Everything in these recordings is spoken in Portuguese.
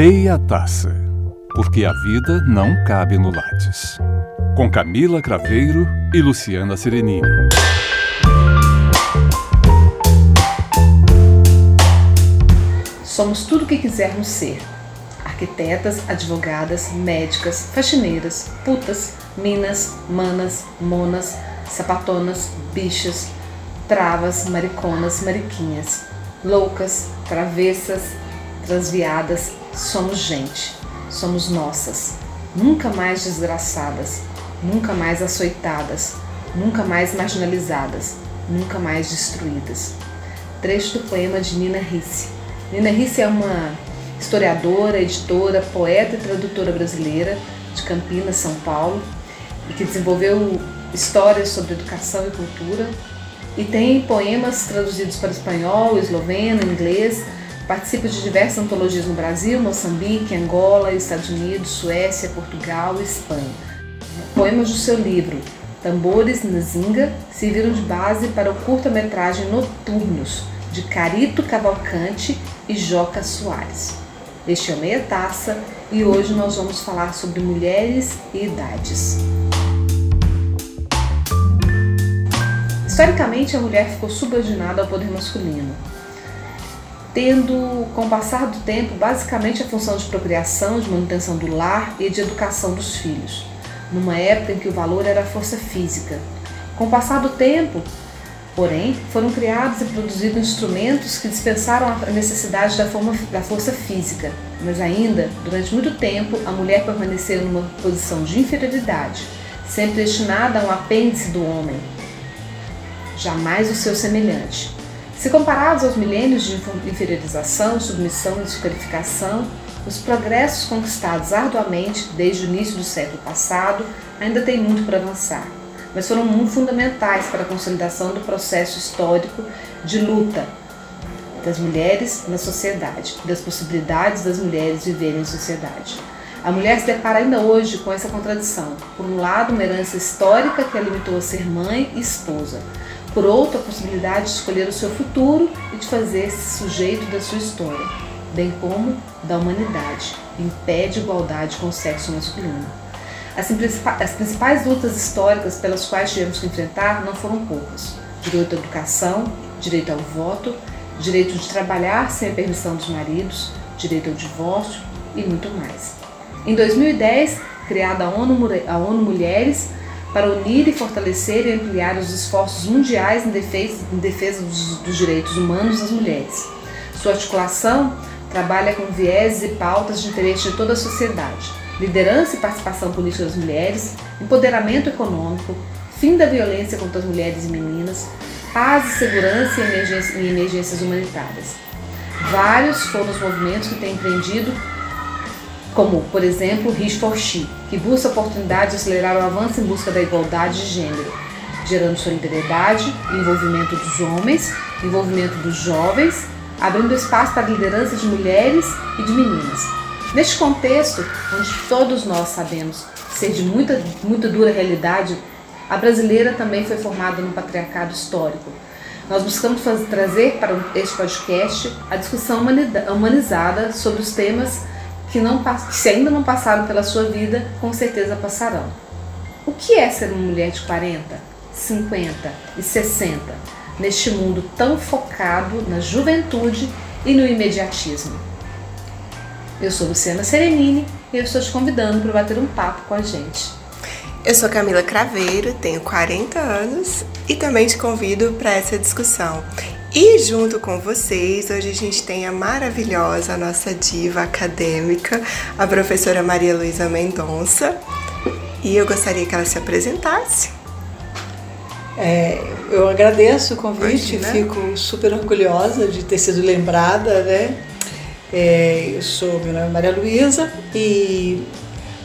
Meia Taça, porque a vida não cabe no Lattes. Com Camila Craveiro e Luciana Serenini. Somos tudo o que quisermos ser. Arquitetas, advogadas, médicas, faxineiras, putas, minas, manas, monas, sapatonas, bichas, travas, mariconas, mariquinhas, loucas, travessas, transviadas, somos gente, somos nossas, nunca mais desgraçadas, nunca mais açoitadas, nunca mais marginalizadas, nunca mais destruídas. Trecho do poema de Nina Risse. Nina Risse é uma historiadora, editora, poeta e tradutora brasileira de Campinas, São Paulo, e que desenvolveu histórias sobre educação e cultura e tem poemas traduzidos para espanhol, esloveno, inglês. Participa de diversas antologias no Brasil, Moçambique, Angola, Estados Unidos, Suécia, Portugal e Espanha. Poemas do seu livro Tambores na Zinga serviram de base para o curta-metragem Noturnos, de Carito Cavalcante e Joca Soares. Este é o Meia Taça e hoje nós vamos falar sobre mulheres e idades. Historicamente, a mulher ficou subordinada ao poder masculino, tendo, com o passar do tempo, basicamente a função de procriação, de manutenção do lar e de educação dos filhos, numa época em que o valor era a força física. Com o passar do tempo, porém, foram criados e produzidos instrumentos que dispensaram a necessidade da, forma, da força física, mas ainda, durante muito tempo, a mulher permaneceu numa posição de inferioridade, sempre destinada a um apêndice do homem, jamais o seu semelhante. Se comparados aos milênios de inferiorização, submissão e desqualificação, os progressos conquistados arduamente desde o início do século passado ainda têm muito para avançar, mas foram muito fundamentais para a consolidação do processo histórico de luta das mulheres na sociedade, das possibilidades das mulheres viverem em sociedade. A mulher se depara ainda hoje com essa contradição. Por um lado, uma herança histórica que a limitou a ser mãe e esposa, por outra, a possibilidade de escolher o seu futuro e de fazer-se sujeito da sua história, bem como da humanidade, em pé de igualdade com o sexo masculino. As principais lutas históricas pelas quais tivemos que enfrentar não foram poucas: direito à educação, direito ao voto, direito de trabalhar sem a permissão dos maridos, direito ao divórcio e muito mais. Em 2010, criada a ONU, a ONU Mulheres, para unir e fortalecer e ampliar os esforços mundiais em defesa, em defesa dos, dos direitos humanos das mulheres. Sua articulação trabalha com viés e pautas de interesse de toda a sociedade, liderança e participação política das mulheres, empoderamento econômico, fim da violência contra as mulheres e meninas, paz e segurança e emergências humanitárias. Vários foram os movimentos que têm empreendido como, por exemplo, Rich for She, que busca a oportunidade de acelerar o avanço em busca da igualdade de gênero, gerando solidariedade, envolvimento dos homens, envolvimento dos jovens, abrindo espaço para a liderança de mulheres e de meninas. Neste contexto, onde todos nós sabemos ser de muita, muita dura realidade, a brasileira também foi formada no patriarcado histórico. Nós buscamos fazer, trazer para este podcast a discussão humanizada sobre os temas que, não, se ainda não passaram pela sua vida, com certeza passarão. O que é ser uma mulher de 40, 50 e 60 neste mundo tão focado na juventude e no imediatismo? Eu sou Luciana Serenini e eu estou te convidando para bater um papo com a gente. Eu sou Camila Craveiro, tenho 40 anos e também te convido para essa discussão. E junto com vocês, hoje a gente tem a maravilhosa, nossa diva acadêmica, a professora Maria Luísa Mendonça. E eu gostaria que ela se apresentasse. É, eu agradeço o convite, Imagina. fico super orgulhosa de ter sido lembrada, né? É, eu sou, meu nome é Maria Luísa e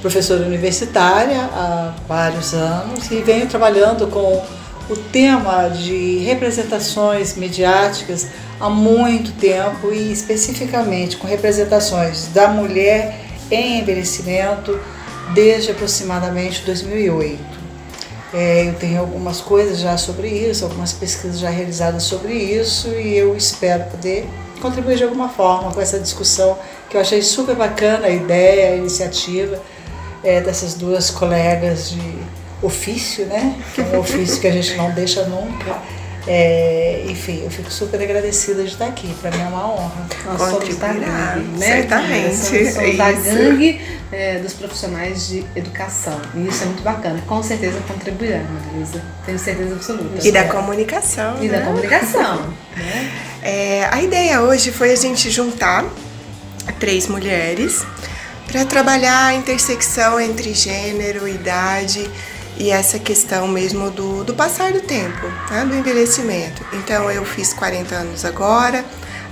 professora universitária há vários anos e venho trabalhando com o tema de representações mediáticas há muito tempo e especificamente com representações da mulher em envelhecimento desde aproximadamente 2008. É, eu tenho algumas coisas já sobre isso, algumas pesquisas já realizadas sobre isso e eu espero poder contribuir de alguma forma com essa discussão que eu achei super bacana a ideia, a iniciativa é, dessas duas colegas de ofício, né? Que é um ofício que a gente não deixa nunca. É, enfim, eu fico super agradecida de estar aqui. Para mim é uma honra. Nós somos da gangue, né? Certamente. Somos, somos da gangue é, dos profissionais de educação. E isso é muito bacana. Com certeza contribuirá, Marisa. Tenho certeza absoluta. E da comunicação. E né? da comunicação. né? É, a ideia hoje foi a gente juntar três mulheres para trabalhar a intersecção entre gênero, idade e essa questão mesmo do, do passar do tempo, né, do envelhecimento. Então eu fiz 40 anos agora,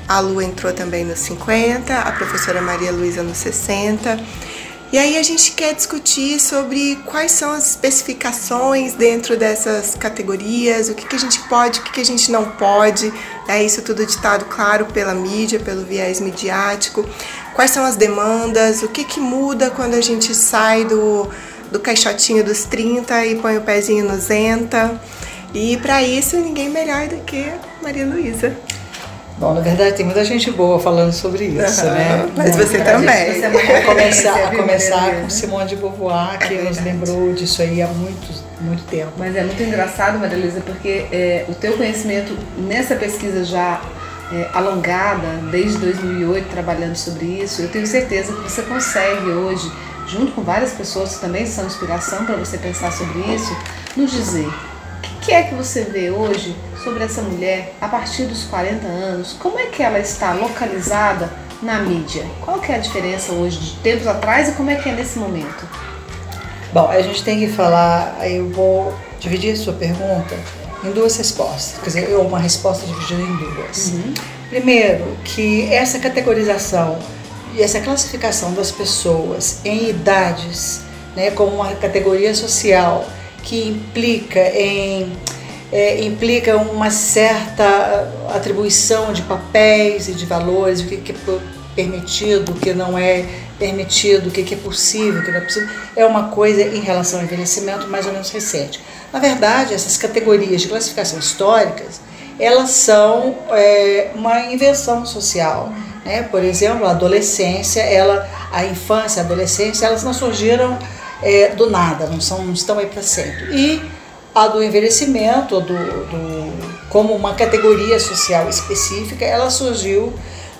a Lu entrou também nos 50, a professora Maria Luísa nos 60. E aí a gente quer discutir sobre quais são as especificações dentro dessas categorias, o que, que a gente pode, o que, que a gente não pode, é isso tudo ditado, claro, pela mídia, pelo viés midiático, quais são as demandas, o que, que muda quando a gente sai do, do caixotinho dos 30 e põe o pezinho no Zenta. E para isso, ninguém melhor do que Maria Luísa. Bom, na verdade tem muita gente boa falando sobre isso, uhum, né? Mas você também. Você é a começar, a começar com Simone de Beauvoir, que é nos lembrou disso aí há muito, muito tempo. Mas é muito engraçado, Maria Luísa, porque é, o teu conhecimento nessa pesquisa já é, alongada, desde 2008, trabalhando sobre isso, eu tenho certeza que você consegue hoje junto com várias pessoas que também são inspiração para você pensar sobre isso, nos dizer o que é que você vê hoje sobre essa mulher a partir dos 40 anos? Como é que ela está localizada na mídia? Qual que é a diferença hoje de tempos atrás e como é que é nesse momento? Bom, a gente tem que falar, eu vou dividir a sua pergunta em duas respostas, quer dizer, uma resposta dividida em duas. Uhum. Primeiro, que essa categorização essa classificação das pessoas em idades, né, como uma categoria social que implica em é, implica uma certa atribuição de papéis e de valores, o que, é permitido, o que não é permitido, o que, que é possível, o que não é possível, é uma coisa em relação ao envelhecimento mais ou menos recente. Na verdade, essas categorias de classificação históricas, elas são é, uma invenção social né? Por exemplo, a adolescência, ela, a infância, a adolescência, elas não surgiram é, do nada, não, são, não estão aí para sempre. E a do envelhecimento, do, do, como uma categoria social específica, ela surgiu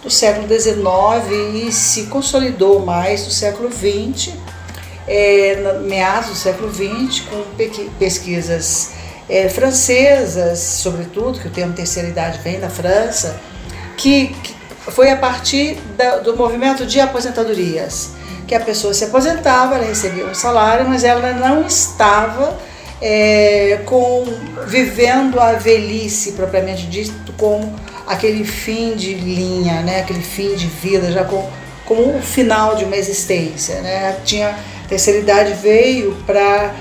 do século XIX e se consolidou mais do século XX, é, meados do século XX, com pesquisas é, francesas, sobretudo, que o termo terceira idade vem da França, que, que foi a partir da, do movimento de aposentadorias, que a pessoa se aposentava, ela recebia um salário, mas ela não estava é, com vivendo a velhice propriamente dito como aquele fim de linha, né, aquele fim de vida, já com, como o final de uma existência. Né? Tinha, a terceira idade veio para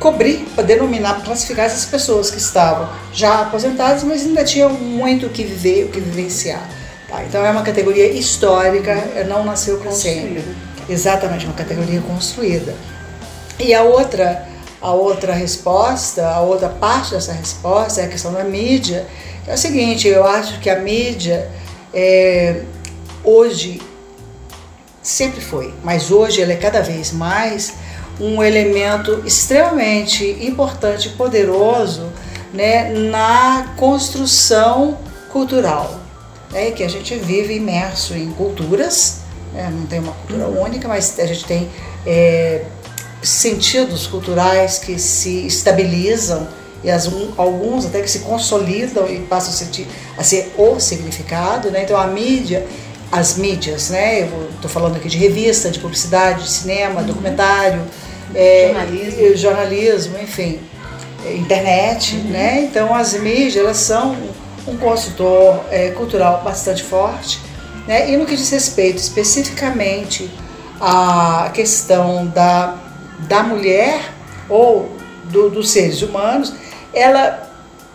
cobrir, para denominar, para classificar essas pessoas que estavam já aposentadas, mas ainda tinham muito o que viver, o que vivenciar. Tá? Então é uma categoria histórica, não nasceu crescendo. Exatamente, uma categoria construída. E a outra, a outra resposta, a outra parte dessa resposta é a questão da mídia. É o seguinte, eu acho que a mídia é, hoje sempre foi, mas hoje ela é cada vez mais um elemento extremamente importante e poderoso né, na construção cultural é que a gente vive imerso em culturas, né? não tem uma cultura única, mas a gente tem é, sentidos culturais que se estabilizam e as, um, alguns até que se consolidam e passam a, sentir, a ser o significado. Né? Então a mídia, as mídias, né? eu estou falando aqui de revista, de publicidade, de cinema, uhum. documentário, é, jornalismo. jornalismo, enfim, é, internet, uhum. né? Então as mídias elas são um consultor é, cultural bastante forte. Né? E no que diz respeito especificamente à questão da, da mulher ou do, dos seres humanos, ela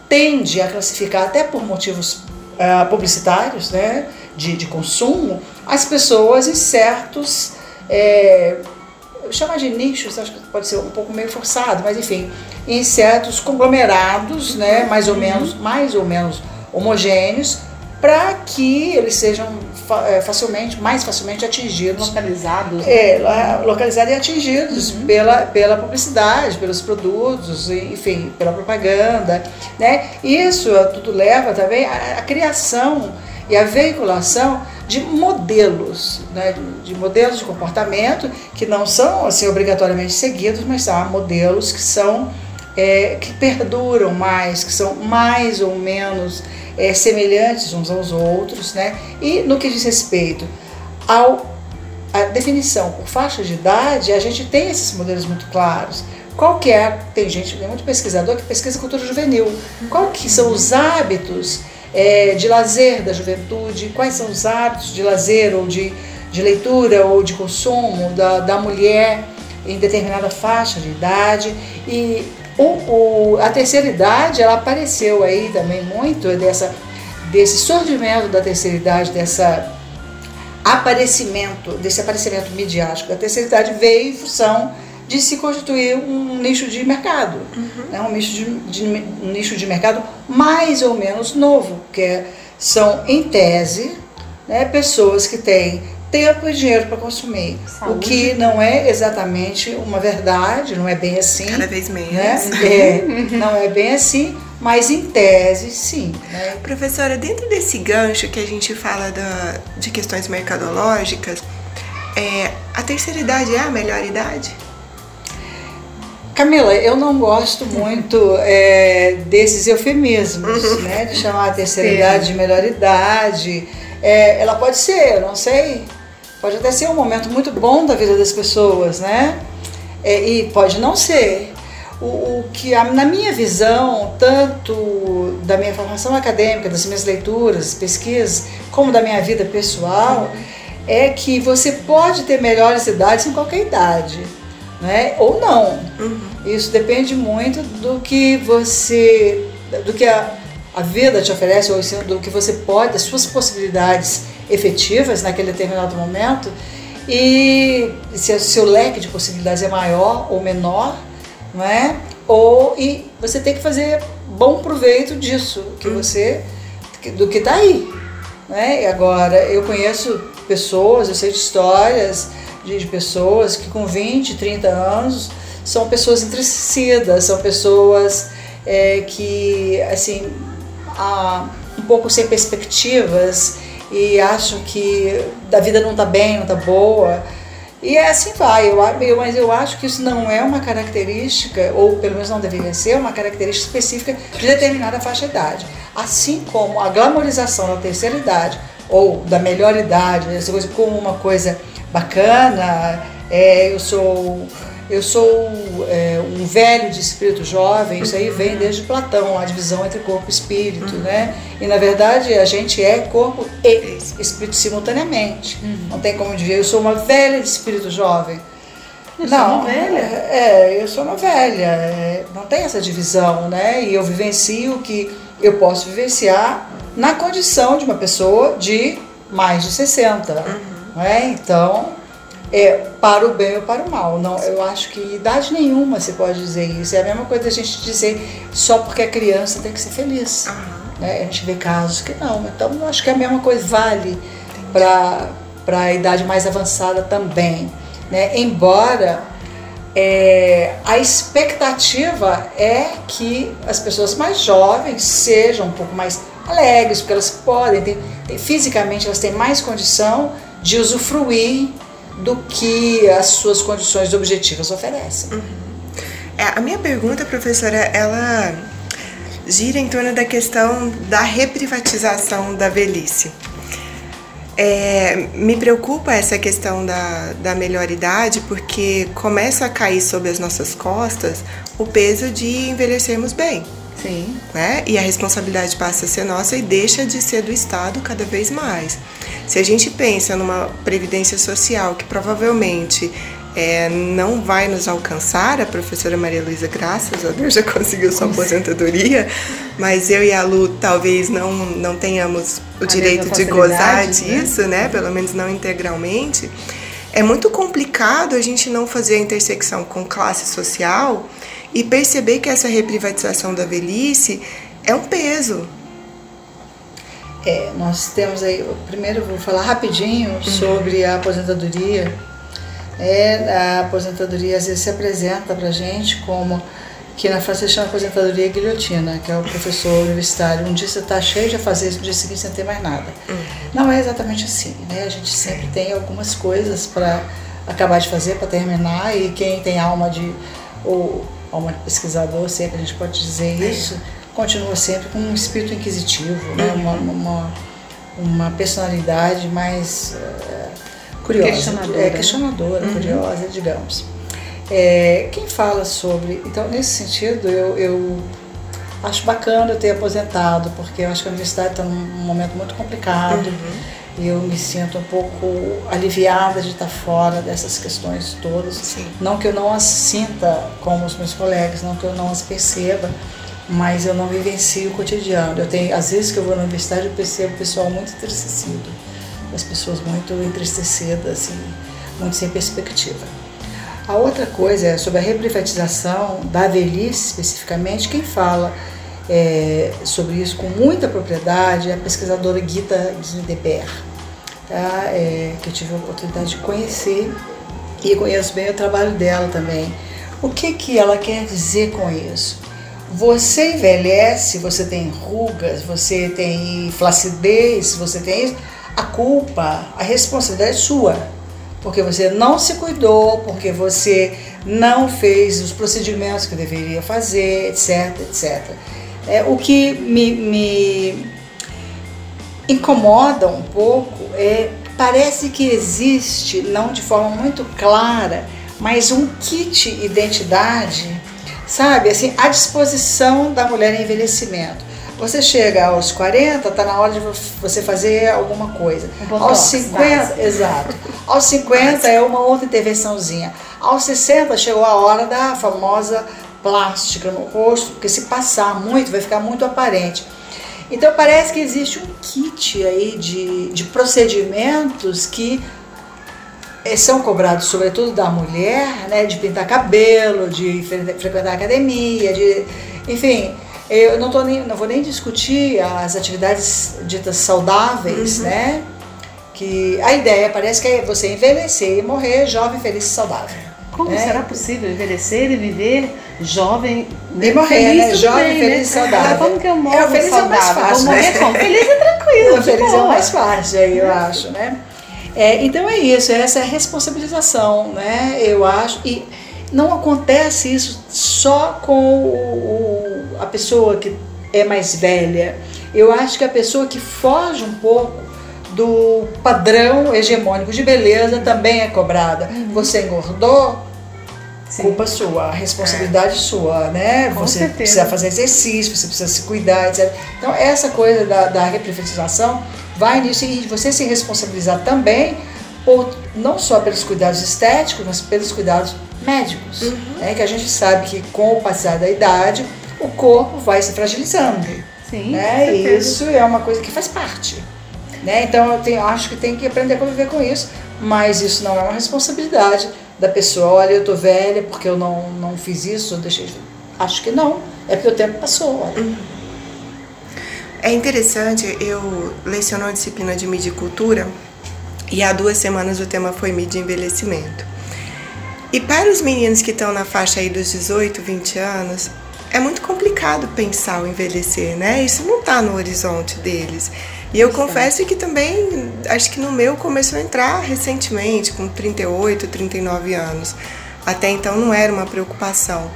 tende a classificar, até por motivos uh, publicitários, né, de, de consumo, as pessoas em certos. É, chamar de nichos, acho que pode ser um pouco meio forçado, mas enfim, em certos conglomerados, né, mais ou menos, mais ou menos homogêneos para que eles sejam é, facilmente, mais facilmente atingidos. Localizados. É, localizados e atingidos uhum. pela, pela publicidade, pelos produtos, enfim, pela propaganda. Né? Isso tudo leva também à, à criação e à veiculação de modelos, né? de modelos de comportamento que não são assim obrigatoriamente seguidos, mas são modelos que são é, que perduram mais, que são mais ou menos é, semelhantes uns aos outros, né? E no que diz respeito ao a definição por faixa de idade, a gente tem esses modelos muito claros. Qual que é, tem gente, tem muito pesquisador que pesquisa cultura juvenil. Qual que são os hábitos é, de lazer da juventude? Quais são os hábitos de lazer ou de, de leitura ou de consumo da, da mulher em determinada faixa de idade? E o, o, a terceira idade, ela apareceu aí também muito dessa, desse surgimento da terceira idade, dessa aparecimento, desse aparecimento midiático da terceira idade veio em função de se constituir um nicho de mercado, uhum. né? um, nicho de, de, um nicho de mercado mais ou menos novo, que são, em tese, né, pessoas que têm tempo e dinheiro para consumir. Saúde. O que não é exatamente uma verdade, não é bem assim. Cada vez menos. Né? É, não é bem assim, mas em tese, sim. Né? Professora, dentro desse gancho que a gente fala da, de questões mercadológicas, é, a terceira idade é a melhor idade? Camila, eu não gosto muito é, desses eufemismos, né? De chamar a terceira Sim. idade de melhor idade. É, ela pode ser, eu não sei, Pode até ser um momento muito bom da vida das pessoas, né? É, e pode não ser. O, o que, a, na minha visão, tanto da minha formação acadêmica, das minhas leituras, pesquisas, como da minha vida pessoal, é que você pode ter melhores idades em qualquer idade, né? Ou não. Uhum. Isso depende muito do que você, do que a, a vida te oferece, ou do que você pode, das suas possibilidades efetivas naquele determinado momento e se o seu leque de possibilidades é maior ou menor, não é? Ou e você tem que fazer bom proveito disso que hum. você do que está aí, né? E agora eu conheço pessoas, eu sei de histórias de, de pessoas que com 20, 30 anos são pessoas entristecidas, são pessoas é, que assim há um pouco sem perspectivas e acham que a vida não está bem, não está boa. E é assim vai, eu, mas eu acho que isso não é uma característica, ou pelo menos não deveria ser, uma característica específica de determinada faixa idade. Assim como a glamorização da terceira idade, ou da melhor idade, essa coisa como uma coisa bacana, é, eu sou eu sou é, um velho de espírito jovem, isso aí vem desde Platão, a divisão entre corpo e espírito, uhum. né? E na verdade a gente é corpo e espírito simultaneamente. Uhum. Não tem como dizer, eu sou uma velha de espírito jovem. Eu não, velha. É, é, eu sou uma velha. É, não tem essa divisão, né? E eu vivencio o que eu posso vivenciar na condição de uma pessoa de mais de 60. Uhum. Né? Então, é, para o bem ou para o mal. Não, eu acho que idade nenhuma se pode dizer isso. É a mesma coisa a gente dizer só porque a criança tem que ser feliz. Uhum. Né? A gente vê casos que não. Então eu acho que a mesma coisa vale para a idade mais avançada também. Né? Embora é, a expectativa é que as pessoas mais jovens sejam um pouco mais alegres, porque elas podem, ter, fisicamente elas têm mais condição de usufruir do que as suas condições objetivas oferecem. Uhum. É, a minha pergunta, professora, ela gira em torno da questão da reprivatização da velhice. É, me preocupa essa questão da, da melhor idade porque começa a cair sobre as nossas costas o peso de envelhecermos bem. Sim. Né? E a responsabilidade passa a ser nossa e deixa de ser do Estado cada vez mais. Se a gente pensa numa previdência social que provavelmente é, não vai nos alcançar, a professora Maria Luísa, graças a Deus, já conseguiu sua aposentadoria, mas eu e a Lu talvez não, não tenhamos o a direito de gozar né? disso, né? né? Pelo menos não integralmente. É muito complicado a gente não fazer a intersecção com classe social e perceber que essa reprivatização da velhice é um peso. É, nós temos aí, primeiro vou falar rapidinho uhum. sobre a aposentadoria. É, a aposentadoria às vezes se apresenta para gente como que na França se chama aposentadoria guilhotina, que é o professor universitário. Um dia você está cheio de fazer, no dia seguinte você não tem mais nada. Uhum. Não é exatamente assim, né? A gente sempre tem algumas coisas para acabar de fazer, para terminar, e quem tem alma de, ou alma de pesquisador, sempre a gente pode dizer é. Continua sempre com um espírito inquisitivo, né? Uhum. Uma, uma, uma, personalidade mais uh, curiosa, questionadora, é, questionadora né? curiosa, digamos. É, quem fala sobre. Então, nesse sentido, eu, eu acho bacana eu ter aposentado, porque eu acho que a universidade está num momento muito complicado. Uhum. E eu me sinto um pouco aliviada de estar fora dessas questões todas. Sim. Não que eu não as sinta como os meus colegas, não que eu não as perceba, mas eu não vivencio o cotidiano. Eu tenho, às vezes que eu vou na universidade, eu percebo o pessoal muito entristecido, as pessoas muito entristecidas, assim, muito sem perspectiva. A outra coisa é sobre a reprivatização da velhice, especificamente, quem fala é, sobre isso com muita propriedade é a pesquisadora Gita Guindeber, tá? É, que eu tive a oportunidade de conhecer e conheço bem o trabalho dela também. O que, que ela quer dizer com isso? Você envelhece, você tem rugas, você tem flacidez, você tem isso, a culpa, a responsabilidade é sua. Porque você não se cuidou, porque você não fez os procedimentos que deveria fazer, etc, etc. É, o que me, me incomoda um pouco é parece que existe, não de forma muito clara, mas um kit identidade sabe? Assim, à disposição da mulher em envelhecimento. Você chega aos 40, tá na hora de você fazer alguma coisa. Um aos 50, exato. Aos 50 é uma outra intervençãozinha. Aos 60 chegou a hora da famosa plástica no rosto, porque se passar muito vai ficar muito aparente. Então parece que existe um kit aí de, de procedimentos que são cobrados sobretudo da mulher, né, de pintar cabelo, de frequentar academia, de, enfim, eu não tô nem, não vou nem discutir as atividades ditas saudáveis, uhum. né? Que a ideia parece que é você envelhecer e morrer jovem, feliz e saudável. Como né? será possível envelhecer e viver jovem e morrer, feliz, né? Jovem, bem, feliz né? e saudável. Como que eu morro é, o feliz saudável? É o mais fácil, Vou morrer né? como? Feliz e tranquilo. O feliz é o boa. mais fácil, aí eu acho, né? É, então é isso, essa é a responsabilização, né? Eu acho. E não acontece isso só com o, a pessoa que é mais velha. Eu acho que a pessoa que foge um pouco do padrão hegemônico de beleza também é cobrada. Uhum. Você engordou, Sim. culpa sua, responsabilidade sua, né? Com você certeza. precisa fazer exercício, você precisa se cuidar, etc. Então, essa coisa da, da reprivatização vai nisso e você se responsabilizar também por, não só pelos cuidados estéticos, mas pelos cuidados médicos. Uhum. Né? Que a gente sabe que com o passar da idade, o corpo vai se fragilizando. Sim, né? E isso é uma coisa que faz parte. Né? Então eu tenho, acho que tem que aprender a conviver com isso, mas isso não é uma responsabilidade da pessoa. Olha, eu tô velha porque eu não, não fiz isso, eu deixei de... Acho que não, é porque o tempo passou. Olha. É interessante, eu leciono a disciplina de mídia e cultura e há duas semanas o tema foi mídia e envelhecimento. E para os meninos que estão na faixa aí dos 18, 20 anos, é muito complicado pensar o envelhecer, né? Isso não está no horizonte deles. E eu confesso que também, acho que no meu começou a entrar recentemente, com 38, 39 anos. Até então não era uma preocupação.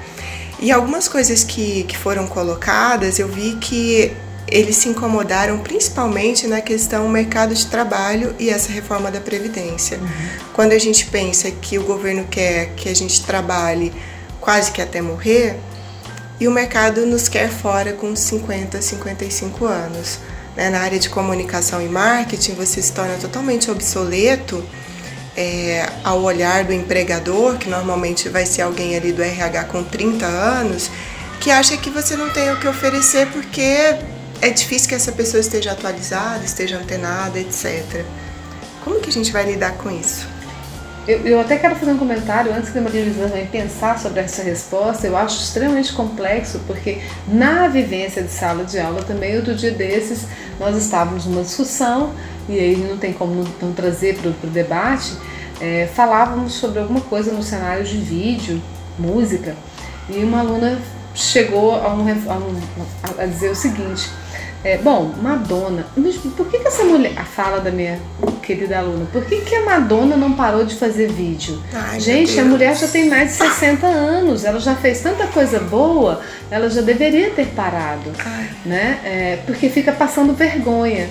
E algumas coisas que, que foram colocadas, eu vi que eles se incomodaram principalmente na questão mercado de trabalho e essa reforma da Previdência. Quando a gente pensa que o governo quer que a gente trabalhe quase que até morrer, e o mercado nos quer fora com 50, 55 anos. Né? Na área de comunicação e marketing, você se torna totalmente obsoleto é, ao olhar do empregador, que normalmente vai ser alguém ali do RH com 30 anos, que acha que você não tem o que oferecer porque é difícil que essa pessoa esteja atualizada, esteja antenada, etc. Como que a gente vai lidar com isso? Eu, eu, até quero fazer um comentário antes que a Maria venha pensar sobre essa resposta. Eu acho extremamente complexo, porque na vivência de sala de aula também, outro dia desses, nós estávamos numa discussão, e aí não tem como não, não trazer para o debate, é, falávamos sobre alguma coisa no cenário de vídeo, música, e uma aluna chegou a, um, a, um, a dizer o seguinte é, bom, Madonna. Mas por que, que essa mulher. A fala da minha querida aluna. Por que, que a Madonna não parou de fazer vídeo? Ai, Gente, a mulher já tem mais de 60 anos. Ela já fez tanta coisa boa. Ela já deveria ter parado. Ai. Né? É, porque fica passando vergonha.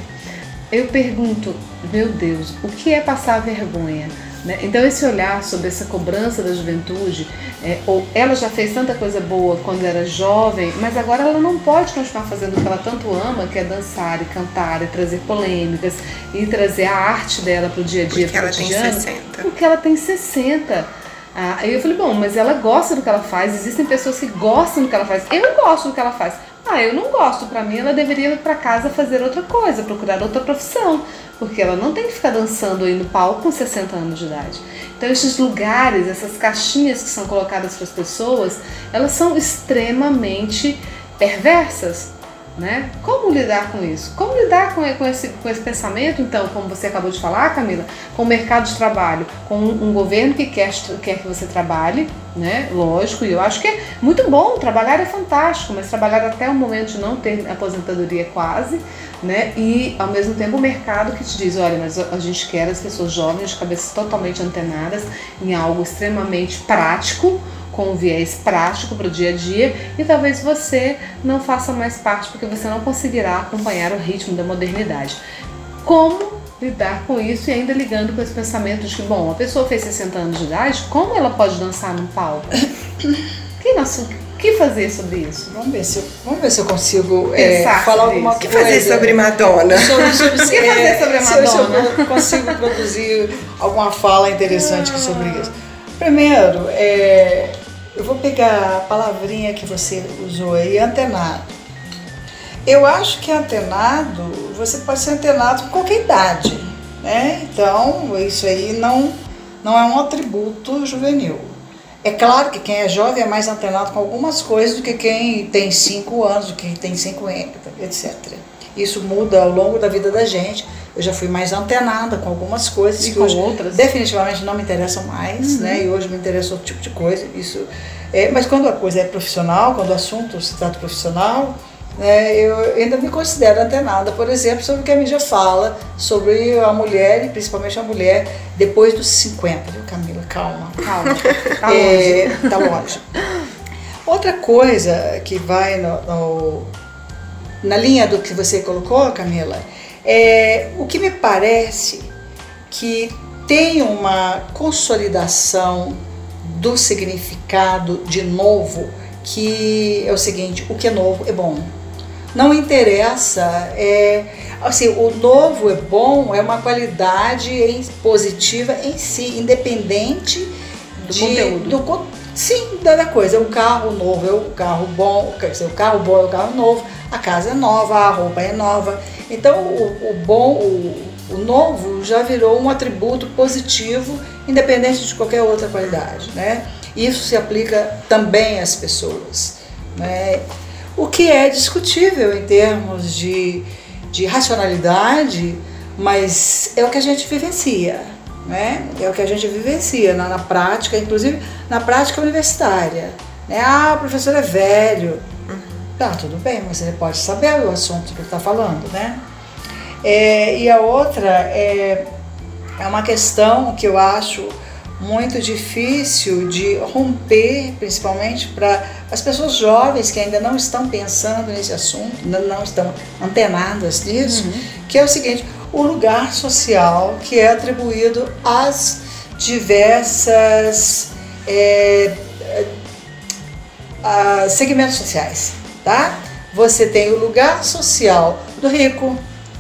Eu pergunto, meu Deus, o que é passar vergonha? Né? Então, esse olhar sobre essa cobrança da juventude, é, ou ela já fez tanta coisa boa quando era jovem, mas agora ela não pode continuar fazendo o que ela tanto ama, que é dançar e cantar e trazer polêmicas e trazer a arte dela para o dia a dia porque cotidiano. Ela tem 60. Porque ela tem 60. Ah, aí eu falei, bom, mas ela gosta do que ela faz, existem pessoas que gostam do que ela faz. Eu gosto do que ela faz. Ah, eu não gosto. Para mim, ela deveria ir para casa fazer outra coisa, procurar outra profissão porque ela não tem que ficar dançando aí no palco com 60 anos de idade. Então, esses lugares, essas caixinhas que são colocadas para as pessoas, elas são extremamente perversas. Né? Como lidar com isso? Como lidar com, com, esse, com esse pensamento, então, como você acabou de falar, Camila, com o mercado de trabalho, com um, um governo que quer, quer que você trabalhe, né? Lógico, e eu acho que é muito bom, trabalhar é fantástico, mas trabalhar até o momento de não ter aposentadoria quase, né? E ao mesmo tempo o mercado que te diz, olha, mas a gente quer as pessoas jovens de cabeças totalmente antenadas em algo extremamente prático, com um viés prático para o dia a dia e talvez você não faça mais parte porque você não conseguirá acompanhar o ritmo da modernidade. Como lidar com isso e ainda ligando com esse pensamento de que, bom, a pessoa fez 60 anos de idade, como ela pode dançar num palco? Que nosso, que fazer sobre isso? Vamos ver se eu, vamos ver se eu consigo é, falar alguma coisa. O que fazer sobre Madonna? Sobre, sobre, o que fazer é, sobre a Madonna? Se eu, consigo produzir alguma fala interessante ah. sobre isso. Primeiro, é, eu vou pegar a palavrinha que você usou aí, antenado. Eu acho que antenado, você pode ser antenado com qualquer idade, né? Então, isso aí não, não é um atributo juvenil. É claro que quem é jovem é mais antenado com algumas coisas do que quem tem 5 anos, do que quem tem 50, etc. Isso muda ao longo da vida da gente. Eu já fui mais antenada com algumas coisas e que hoje outras. definitivamente não me interessam mais, uhum. né? E hoje me interessa outro tipo de coisa. Isso, é, mas quando a coisa é profissional, quando o assunto se trata profissional, né, eu ainda me considero antenada, por exemplo, sobre o que a mídia fala sobre a mulher, e principalmente a mulher depois dos 50, viu, Camila? Calma. Calma. Tá é, longe. Tá longe. Outra coisa que vai no, no, na linha do que você colocou, Camila, é o que me parece que tem uma consolidação do significado de novo, que é o seguinte: o que é novo é bom. Não interessa, é, assim, o novo é bom, é uma qualidade positiva em si, independente do de, conteúdo. Do, sim, da coisa. O carro novo é o carro bom, quer dizer, o carro bom é o carro novo, a casa é nova, a roupa é nova. Então, o, o bom, o, o novo já virou um atributo positivo, independente de qualquer outra qualidade, né? Isso se aplica também às pessoas, né? O que é discutível em termos de, de racionalidade, mas é o que a gente vivencia, né? É o que a gente vivencia na, na prática, inclusive na prática universitária. Né? Ah, o professor é velho. Tá, tudo bem, mas ele pode saber o assunto que ele está falando, né? É, e a outra é, é uma questão que eu acho muito difícil de romper, principalmente para as pessoas jovens que ainda não estão pensando nesse assunto, não, não estão antenadas nisso, uhum. que é o seguinte: o lugar social que é atribuído às diversas é, a segmentos sociais, tá? Você tem o lugar social do rico,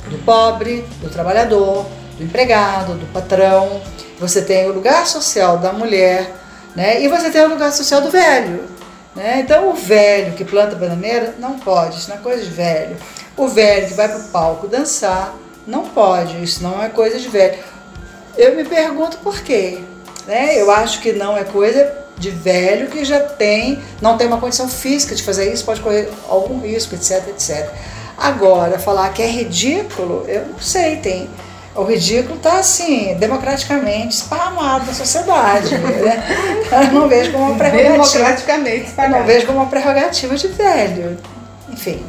do pobre, do trabalhador, do empregado, do patrão. Você tem o lugar social da mulher, né? E você tem o lugar social do velho. Né? Então o velho que planta bananeira não pode, isso não é coisa de velho. O velho que vai para o palco dançar não pode, isso não é coisa de velho. Eu me pergunto por quê. Né? Eu acho que não é coisa de velho que já tem, não tem uma condição física de fazer isso, pode correr algum risco, etc, etc. Agora, falar que é ridículo, eu não sei, tem. O ridículo está assim, democraticamente esparramado na sociedade. né? Eu não vejo como uma prerrogativa. Democraticamente. Eu não vejo como uma prerrogativa de velho. Enfim.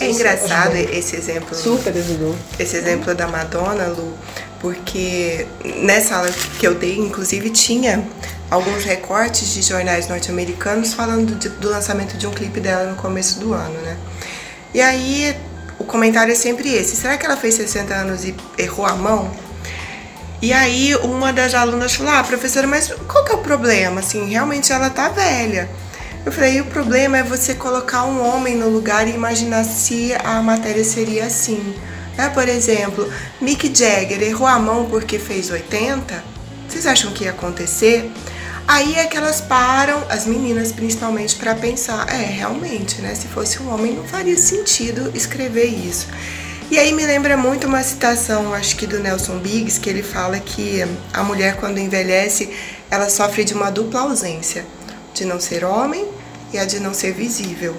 É engraçado esse exemplo. Super ajudou. Esse exemplo da Madonna, Lu, porque nessa aula que eu dei, inclusive, tinha alguns recortes de jornais norte-americanos falando de, do lançamento de um clipe dela no começo do ano, né? E aí o comentário é sempre esse: será que ela fez 60 anos e errou a mão? E aí uma das alunas falou: Ah, professora, mas qual que é o problema? Assim, realmente ela tá velha. Eu falei: o problema é você colocar um homem no lugar e imaginar se a matéria seria assim. É, por exemplo, Mick Jagger errou a mão porque fez 80? Vocês acham que ia acontecer? Aí é que elas param, as meninas principalmente, para pensar: é, realmente, né? Se fosse um homem, não faria sentido escrever isso. E aí me lembra muito uma citação, acho que do Nelson Biggs, que ele fala que a mulher, quando envelhece, ela sofre de uma dupla ausência: de não ser homem e a de não ser visível.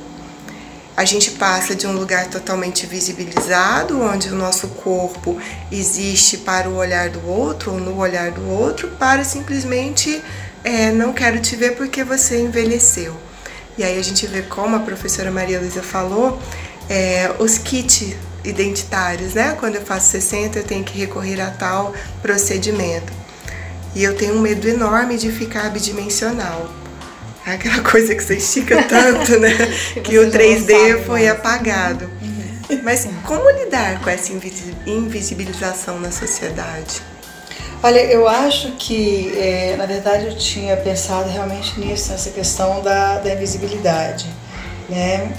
A gente passa de um lugar totalmente visibilizado, onde o nosso corpo existe para o olhar do outro ou no olhar do outro, para simplesmente é, não quero te ver porque você envelheceu. E aí a gente vê como a professora Maria Luísa falou, é, os kits identitários, né? Quando eu faço 60 eu tenho que recorrer a tal procedimento. E eu tenho um medo enorme de ficar bidimensional. É aquela coisa que você estica tanto, né? que o 3D foi apagado. Uhum. Mas como lidar com essa invisibilização na sociedade? Olha, eu acho que, é, na verdade, eu tinha pensado realmente nisso, nessa questão da, da invisibilidade. Né?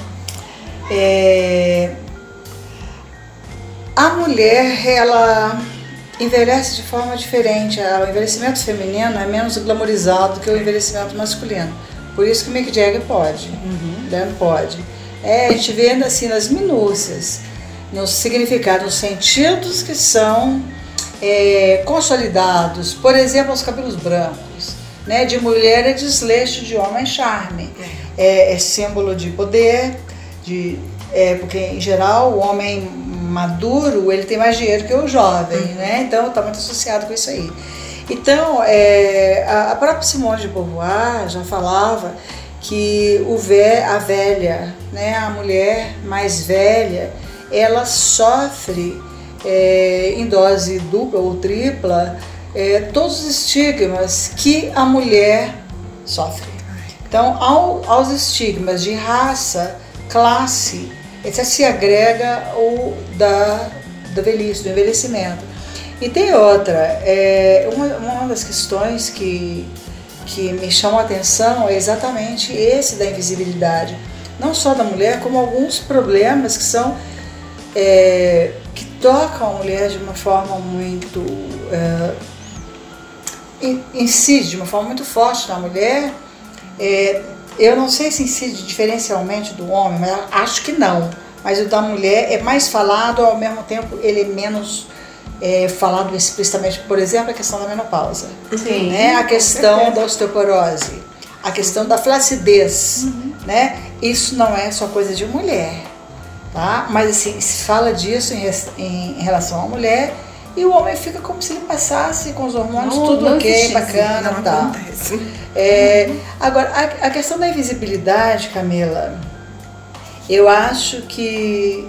É, a mulher, ela envelhece de forma diferente. O envelhecimento feminino é menos glamorizado que o envelhecimento masculino. Por isso que o Mick Jagger pode, uhum. né? pode. É, a gente vê assim nas minúcias, nos significados, nos sentidos que são é, consolidados, por exemplo, os cabelos brancos, né? De mulher é desleixo, de homem é charme. É, é símbolo de poder, de, é, porque em geral o homem maduro ele tem mais dinheiro que o jovem, uhum. né? Então está muito associado com isso aí. Então, é, a, a própria Simone de Beauvoir já falava que o vé, a velha, né, a mulher mais velha, ela sofre é, em dose dupla ou tripla é, todos os estigmas que a mulher sofre. Então, ao, aos estigmas de raça, classe, esse se agrega o da, da velhice, do envelhecimento. E tem outra, é, uma, uma das questões que, que me chamam a atenção é exatamente esse da invisibilidade. Não só da mulher, como alguns problemas que são é, que tocam a mulher de uma forma muito. É, incide de uma forma muito forte na mulher. É, eu não sei se incide diferencialmente do homem, mas acho que não. Mas o da mulher é mais falado, ao mesmo tempo ele é menos é, falado explicitamente. Por exemplo, a questão da menopausa, Sim, né? a questão da osteoporose, a questão da flacidez. Uhum. Né? Isso não é só coisa de mulher tá? Mas assim, se fala disso em, em, relação à mulher e o homem fica como se ele passasse com os hormônios não, tudo não ok, bacana, não tá. É, uhum. Agora, a, a questão da invisibilidade, Camila, eu acho que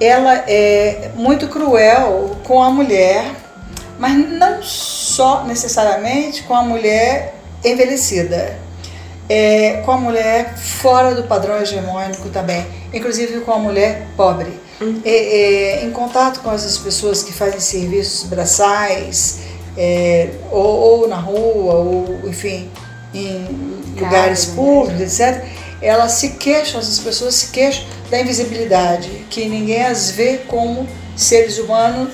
ela é muito cruel com a mulher, mas não só necessariamente com a mulher envelhecida é, com a mulher fora do padrão hegemônico também, inclusive com a mulher pobre. Uhum. É, é, em contato com essas pessoas que fazem serviços braçais, é, ou, ou, na rua, ou enfim, em lugares públicos, etc., elas se queixam, essas pessoas se queixam da invisibilidade, que ninguém as vê como seres humanos,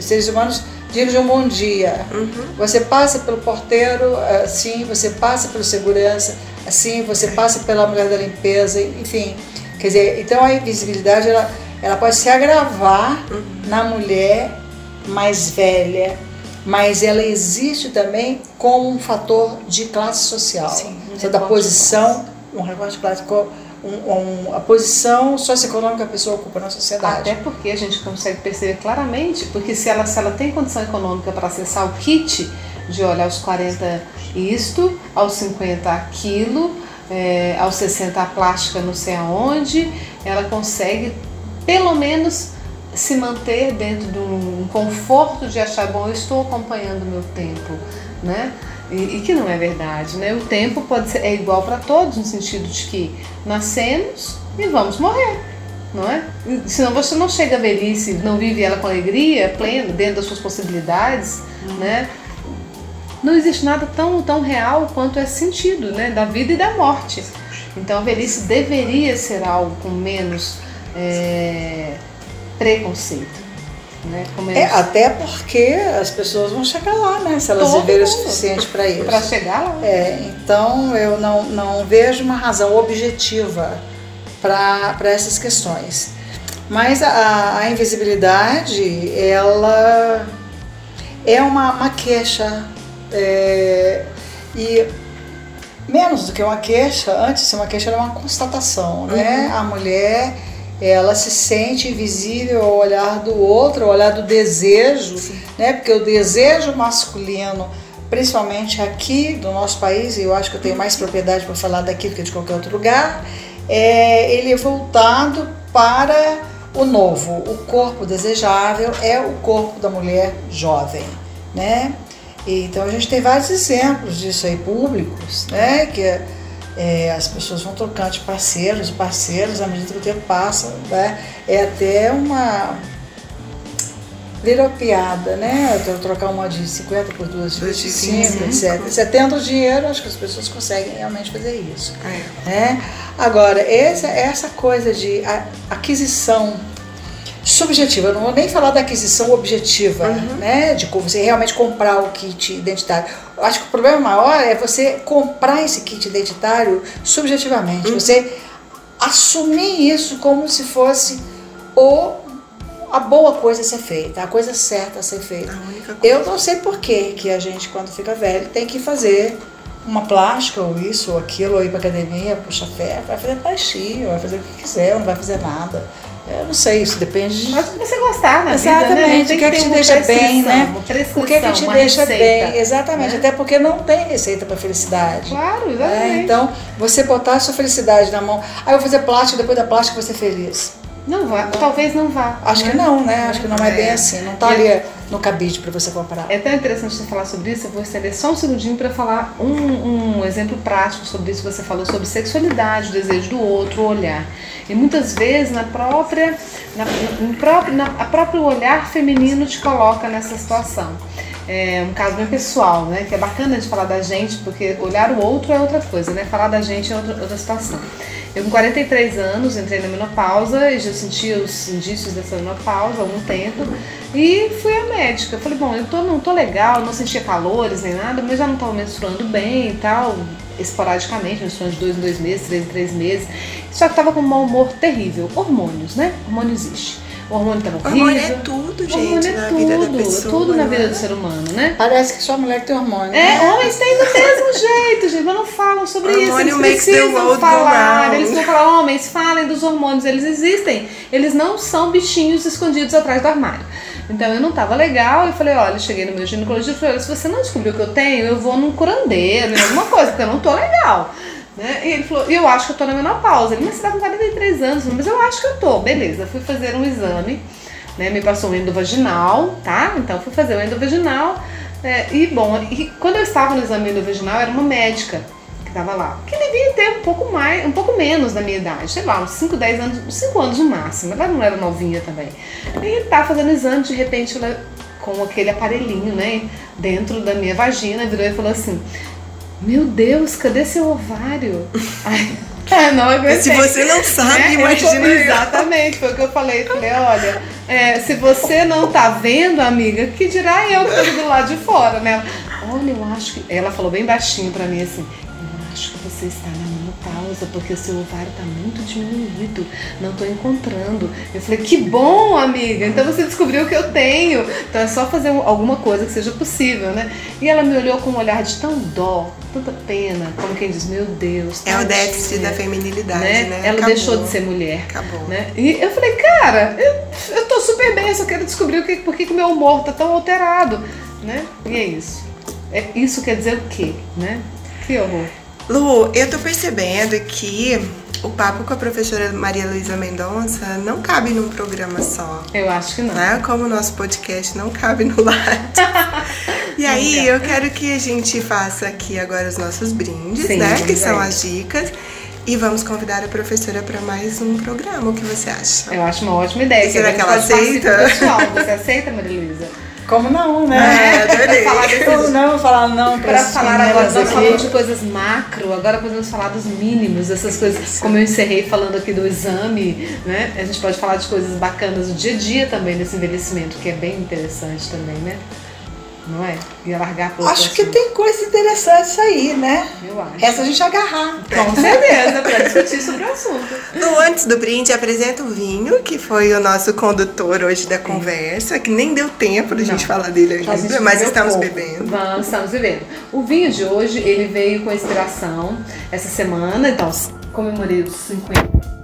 seres humanos diga um bom dia. Uhum. Você passa pelo porteiro, assim, você passa pelo segurança, assim, você passa pela mulher da limpeza, enfim. Quer dizer, então a invisibilidade ela, ela pode se agravar uhum. na mulher mais velha, mas ela existe também como um fator de classe social, Sim, um da posição, um recorte classe, um, um, a posição socioeconômica que a pessoa ocupa na sociedade. Até porque a gente consegue perceber claramente, porque se ela, se ela tem condição econômica para acessar o kit de olha aos 40 isto, aos 50 aquilo, é, aos 60 a plástica não sei aonde, ela consegue pelo menos se manter dentro de um conforto de achar, bom, eu estou acompanhando o meu tempo, né? E, e, que não é verdade, né? O tempo pode ser é igual para todos no sentido de que nascemos e vamos morrer, não é? Senão você não chega à velhice, não vive ela com alegria, plena, dentro das suas possibilidades, uhum. né? Não existe nada tão, tão real quanto é sentido, né? Da vida e da morte. Então a velhice deveria ser algo com menos é, preconceito. Né? É, até porque as pessoas vão chegar lá, né? Se elas viverem o suficiente para isso. Para chegar lá. É, então eu não, não vejo uma razão objetiva para essas questões. Mas a, a, invisibilidade, ela é uma, uma queixa. É, e menos do que uma queixa, antes de ser uma queixa era uma constatação, né? Uhum. A mulher ela se sente invisível ao olhar do outro, ao olhar do desejo, Sim. né? Porque o desejo masculino, principalmente aqui do nosso país, e eu acho que eu tenho mais propriedade para falar daqui do que de qualquer outro lugar, é, ele é voltado para o novo. O corpo desejável é o corpo da mulher jovem, né? Então a gente tem vários exemplos disso aí públicos, né? Que é, as pessoas vão trocando de parceiros, parceiros, à medida que o tempo passa, né? é até uma virou piada, né? Trocar uma de 50 por duas de 25, etc. Você tendo dinheiro, acho que as pessoas conseguem realmente fazer isso. É. Né? Agora, essa, essa coisa de aquisição subjetiva, eu não vou nem falar da aquisição objetiva, uhum. né? De você realmente comprar o kit identitário. Eu acho que o problema maior é você comprar esse kit identitário subjetivamente. Uhum. Você assumir isso como se fosse o a boa coisa a ser feita, a coisa certa a ser feita. A eu não sei por que que a gente, quando fica velho, tem que fazer uma plástica, ou isso, ou aquilo, ou ir pra academia, puxa ferro, vai fazer baixinho, vai fazer o que quiser, não vai fazer nada. Eu não sei, isso depende de. Mas você gostar na Exatamente, vida, né? o que é que te deixa bem, né? O que é que te deixa receita, bem, exatamente. Né? Até porque não tem receita para felicidade. Claro, exatamente. É, então, você botar a sua felicidade na mão. Aí eu vou fazer plástica, depois da plástica você ser feliz. Não vá, talvez não vá. Acho né? que não, né? Acho que não é, bem assim. Não tá ali no cabide para você comprar. É tão interessante você falar sobre isso. Eu vou estender só um segundinho para falar um, um exemplo prático sobre isso você falou sobre sexualidade, o desejo do outro, o olhar. E muitas vezes na própria, na, no próprio, na, a próprio olhar feminino te coloca nessa situação. É um caso bem pessoal, né? Que é bacana de falar da gente, porque olhar o outro é outra coisa, né? Falar da gente é outra, outra situação. Eu com 43 anos entrei na menopausa e já sentia os indícios dessa menopausa há algum tempo e fui à médica. Falei, bom, eu tô, não tô legal, não sentia calores nem nada, mas já não estava menstruando bem e tal, esporadicamente, menstruando de dois em dois meses, três em três meses. Só que tava com um mau humor terrível. Hormônios, né? Hormônio existe. O hormônio tá horrível. Hormônio é tudo, gente, hormônio é na tudo, vida da pessoa. Tudo na vida é? do ser humano, né? Parece que só mulher tem hormônio. É, né? homens têm do mesmo jeito, gente, mas não falam sobre isso. Eles precisam falar. Eles vão falar, homens, falem dos hormônios, eles existem. Eles não são bichinhos escondidos atrás do armário. Então eu não tava legal, eu falei, olha, cheguei no meu ginecologista e falei, se você não descobriu o que eu tenho, eu vou num curandeiro, em alguma coisa, porque eu não tô legal. Né? E ele falou, eu acho que eu tô na menopausa. Ele, mas você tá com 43 anos, mas eu acho que eu tô. Beleza, fui fazer um exame, né? Me passou um endovaginal, tá? Então fui fazer o endovaginal. É, e bom, e quando eu estava no exame endovaginal, era uma médica que estava lá, que devia ter um pouco mais, um pouco menos da minha idade, sei lá, uns 5, 10 anos, 5 anos no máximo, ela não era novinha também. E ele tá fazendo exame, de repente ela com aquele aparelhinho, né, dentro da minha vagina, virou e falou assim: meu Deus, cadê seu ovário? Ai, não aguentei. Se você não sabe, é, imagina. exatamente, foi o que eu falei. Falei, olha, é, se você não tá vendo, amiga, que dirá eu que tô do lado de fora, né? Olha, eu acho que. Ela falou bem baixinho pra mim assim. Eu acho que você está na porque o seu ovário está muito diminuído, não estou encontrando. Eu falei, que bom, amiga, então você descobriu o que eu tenho. Então é só fazer alguma coisa que seja possível, né? E ela me olhou com um olhar de tão dó, tanta pena, como quem diz, meu Deus. É o déficit da feminilidade, né? né? Ela Acabou. deixou de ser mulher. Acabou. Né? E eu falei, cara, eu, eu tô super bem, eu só quero descobrir o que, por que o meu humor tá tão alterado, né? E é isso. É, isso quer dizer o quê, né? Que horror. Lu, eu tô percebendo que o papo com a professora Maria Luísa Mendonça não cabe num programa só. Eu acho que não. Né? Como o nosso podcast não cabe no lado. e aí, eu quero que a gente faça aqui agora os nossos brindes, Sim, né? Que são as dicas. E vamos convidar a professora para mais um programa. O que você acha? Eu acho uma ótima ideia. E será que ela aceita? Você aceita, Maria Luísa? Como não, né? É, falar Como não falar não para falar agora, nós falamos de coisas macro, agora podemos falar dos mínimos, essas coisas, como eu encerrei falando aqui do exame, né? A gente pode falar de coisas bacanas do dia a dia também desse envelhecimento, que é bem interessante também, né? Não é? Ia largar pro Acho que tem coisas interessantes aí, né? Eu acho. Essa a gente agarrar. Com certeza, para discutir sobre o assunto. No Antes do Brinde, apresenta o vinho, que foi o nosso condutor hoje da conversa, que nem deu tempo da gente falar dele ainda, mas estamos pouco. bebendo. Vamos, estamos bebendo. O vinho de hoje, ele veio com inspiração essa semana, então comemorei os 50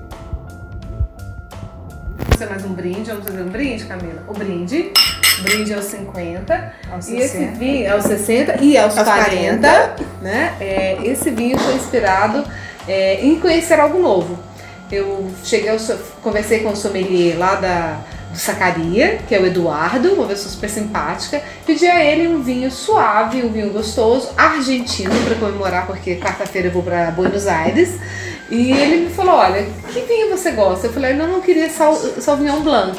fazer mais um brinde. Vamos fazer um brinde, Camila? O brinde. Brinde aos 50. Aos e 60. esse vinho aos 60 e aos, aos 40, 40. Né? É, esse vinho foi inspirado é, em conhecer algo novo. Eu cheguei, ao, conversei com o sommelier lá da do Sacaria, que é o Eduardo, uma pessoa super simpática. Pedi a ele um vinho suave, um vinho gostoso, argentino, para comemorar, porque quarta-feira eu vou para Buenos Aires. E ele me falou: Olha, que vinho você gosta? Eu falei: Eu não queria sal, Sauvignon Blanc.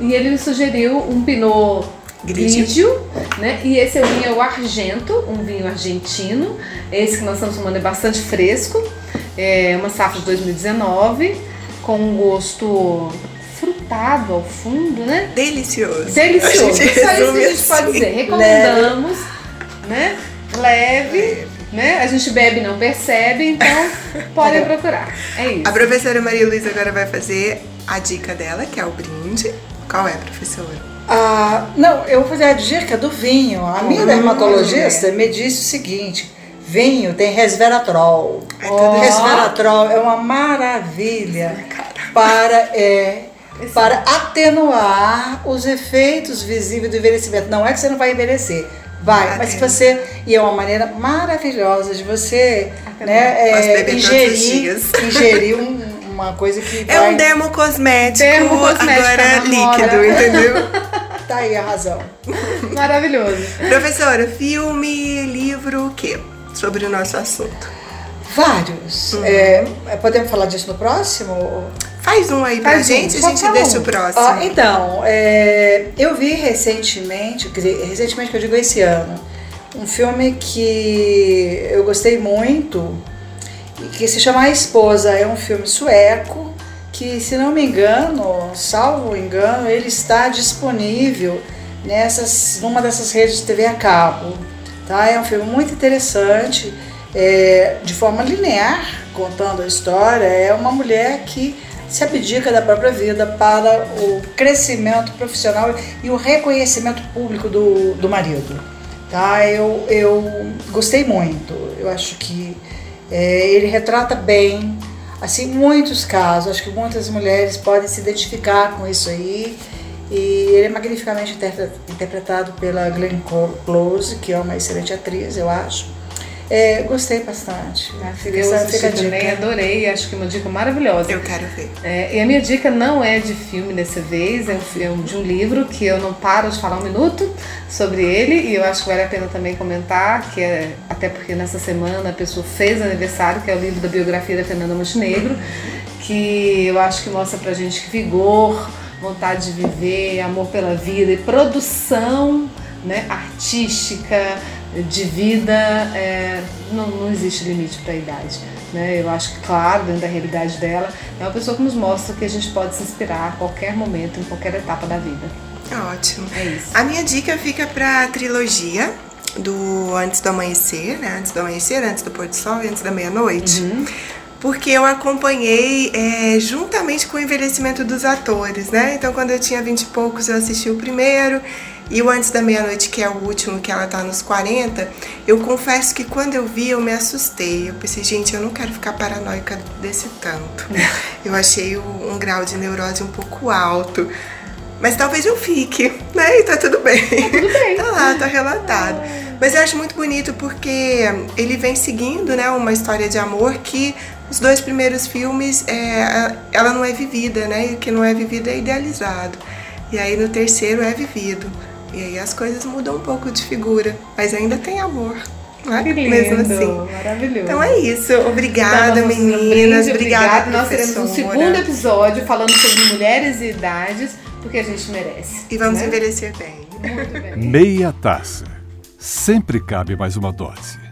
E ele me sugeriu um Pinot Grigio, né? E esse vinho é o Argento, um vinho argentino. Esse que nós estamos tomando é bastante fresco. É uma safra de 2019, com um gosto frutado ao fundo, né? Delicioso. Delicioso. Só isso que a gente pode assim. dizer. Recomendamos, Leve. né? Leve. Leve né? A gente bebe e não percebe, então podem procurar. É isso. A professora Maria Luísa agora vai fazer a dica dela, que é o brinde. Qual é, professora? Ah, não, eu vou fazer a dica do vinho. A minha dermatologista me disse o seguinte: vinho tem resveratrol. Oh. Resveratrol é uma maravilha para é, para atenuar os efeitos visíveis do envelhecimento. Não é que você não vai envelhecer, Vai, ah, mas se você. E é uma maneira maravilhosa de você né, é, ingerir, ingerir um, uma coisa que. É um dermocosmético, dermocosmético agora líquido, entendeu? tá aí a razão. Maravilhoso. Professora, filme, livro, o quê? Sobre o nosso assunto. Vários. Uhum. É, podemos falar disso no próximo? Faz um aí pra Faz gente, um, a gente deixa um. o próximo. Ah, então, é, eu vi recentemente, recentemente que eu digo esse ano, um filme que eu gostei muito, que se chama A Esposa. É um filme sueco que, se não me engano, salvo engano, ele está disponível nessas, numa dessas redes de TV a cabo. Tá? É um filme muito interessante, é, de forma linear, contando a história. É uma mulher que se abdica da própria vida para o crescimento profissional e o reconhecimento público do, do marido. Tá? Eu, eu gostei muito, eu acho que é, ele retrata bem assim muitos casos, acho que muitas mulheres podem se identificar com isso aí. E ele é magnificamente interpretado pela Glenn Close, que é uma excelente atriz, eu acho. É, gostei bastante. Eu assisti também, adorei, acho que é uma dica maravilhosa. Eu quero ver. É, e a minha dica não é de filme dessa vez, é, um, é de um livro que eu não paro de falar um minuto sobre ele e eu acho que vale a pena também comentar, que é até porque nessa semana a pessoa fez aniversário, que é o livro da biografia da Fernanda Montenegro, que eu acho que mostra pra gente que vigor, vontade de viver, amor pela vida e produção né, artística, de vida, é, não, não existe limite para a idade. Né? Eu acho que, claro, dentro da realidade dela, é uma pessoa que nos mostra que a gente pode se inspirar a qualquer momento, em qualquer etapa da vida. Ótimo. É isso. A minha dica fica para a trilogia do Antes do Amanhecer, né? Antes do Amanhecer, Antes do Pôr do Sol e Antes da Meia-Noite. Uhum. Porque eu acompanhei é, juntamente com o envelhecimento dos atores, né? Então, quando eu tinha vinte e poucos, eu assisti o primeiro. E o Antes da Meia-Noite, que é o último, que ela tá nos 40, eu confesso que quando eu vi, eu me assustei. Eu pensei, gente, eu não quero ficar paranoica desse tanto. eu achei um grau de neurose um pouco alto. Mas talvez eu fique, né? E tá tudo bem. Tá tudo bem. tá lá, tá relatado. Mas eu acho muito bonito porque ele vem seguindo, né, uma história de amor que os dois primeiros filmes é, ela não é vivida, né? E o que não é vivido é idealizado. E aí no terceiro é vivido. E aí as coisas mudam um pouco de figura, mas ainda tem amor. Né? Que lindo, Mesmo assim. Maravilhoso. Então é isso. Obrigada, então, meninas. Obrigada, Nós teremos um segundo episódio falando sobre mulheres e idades, porque a gente merece. E vamos né? envelhecer bem. Muito bem. Meia taça. Sempre cabe mais uma dose.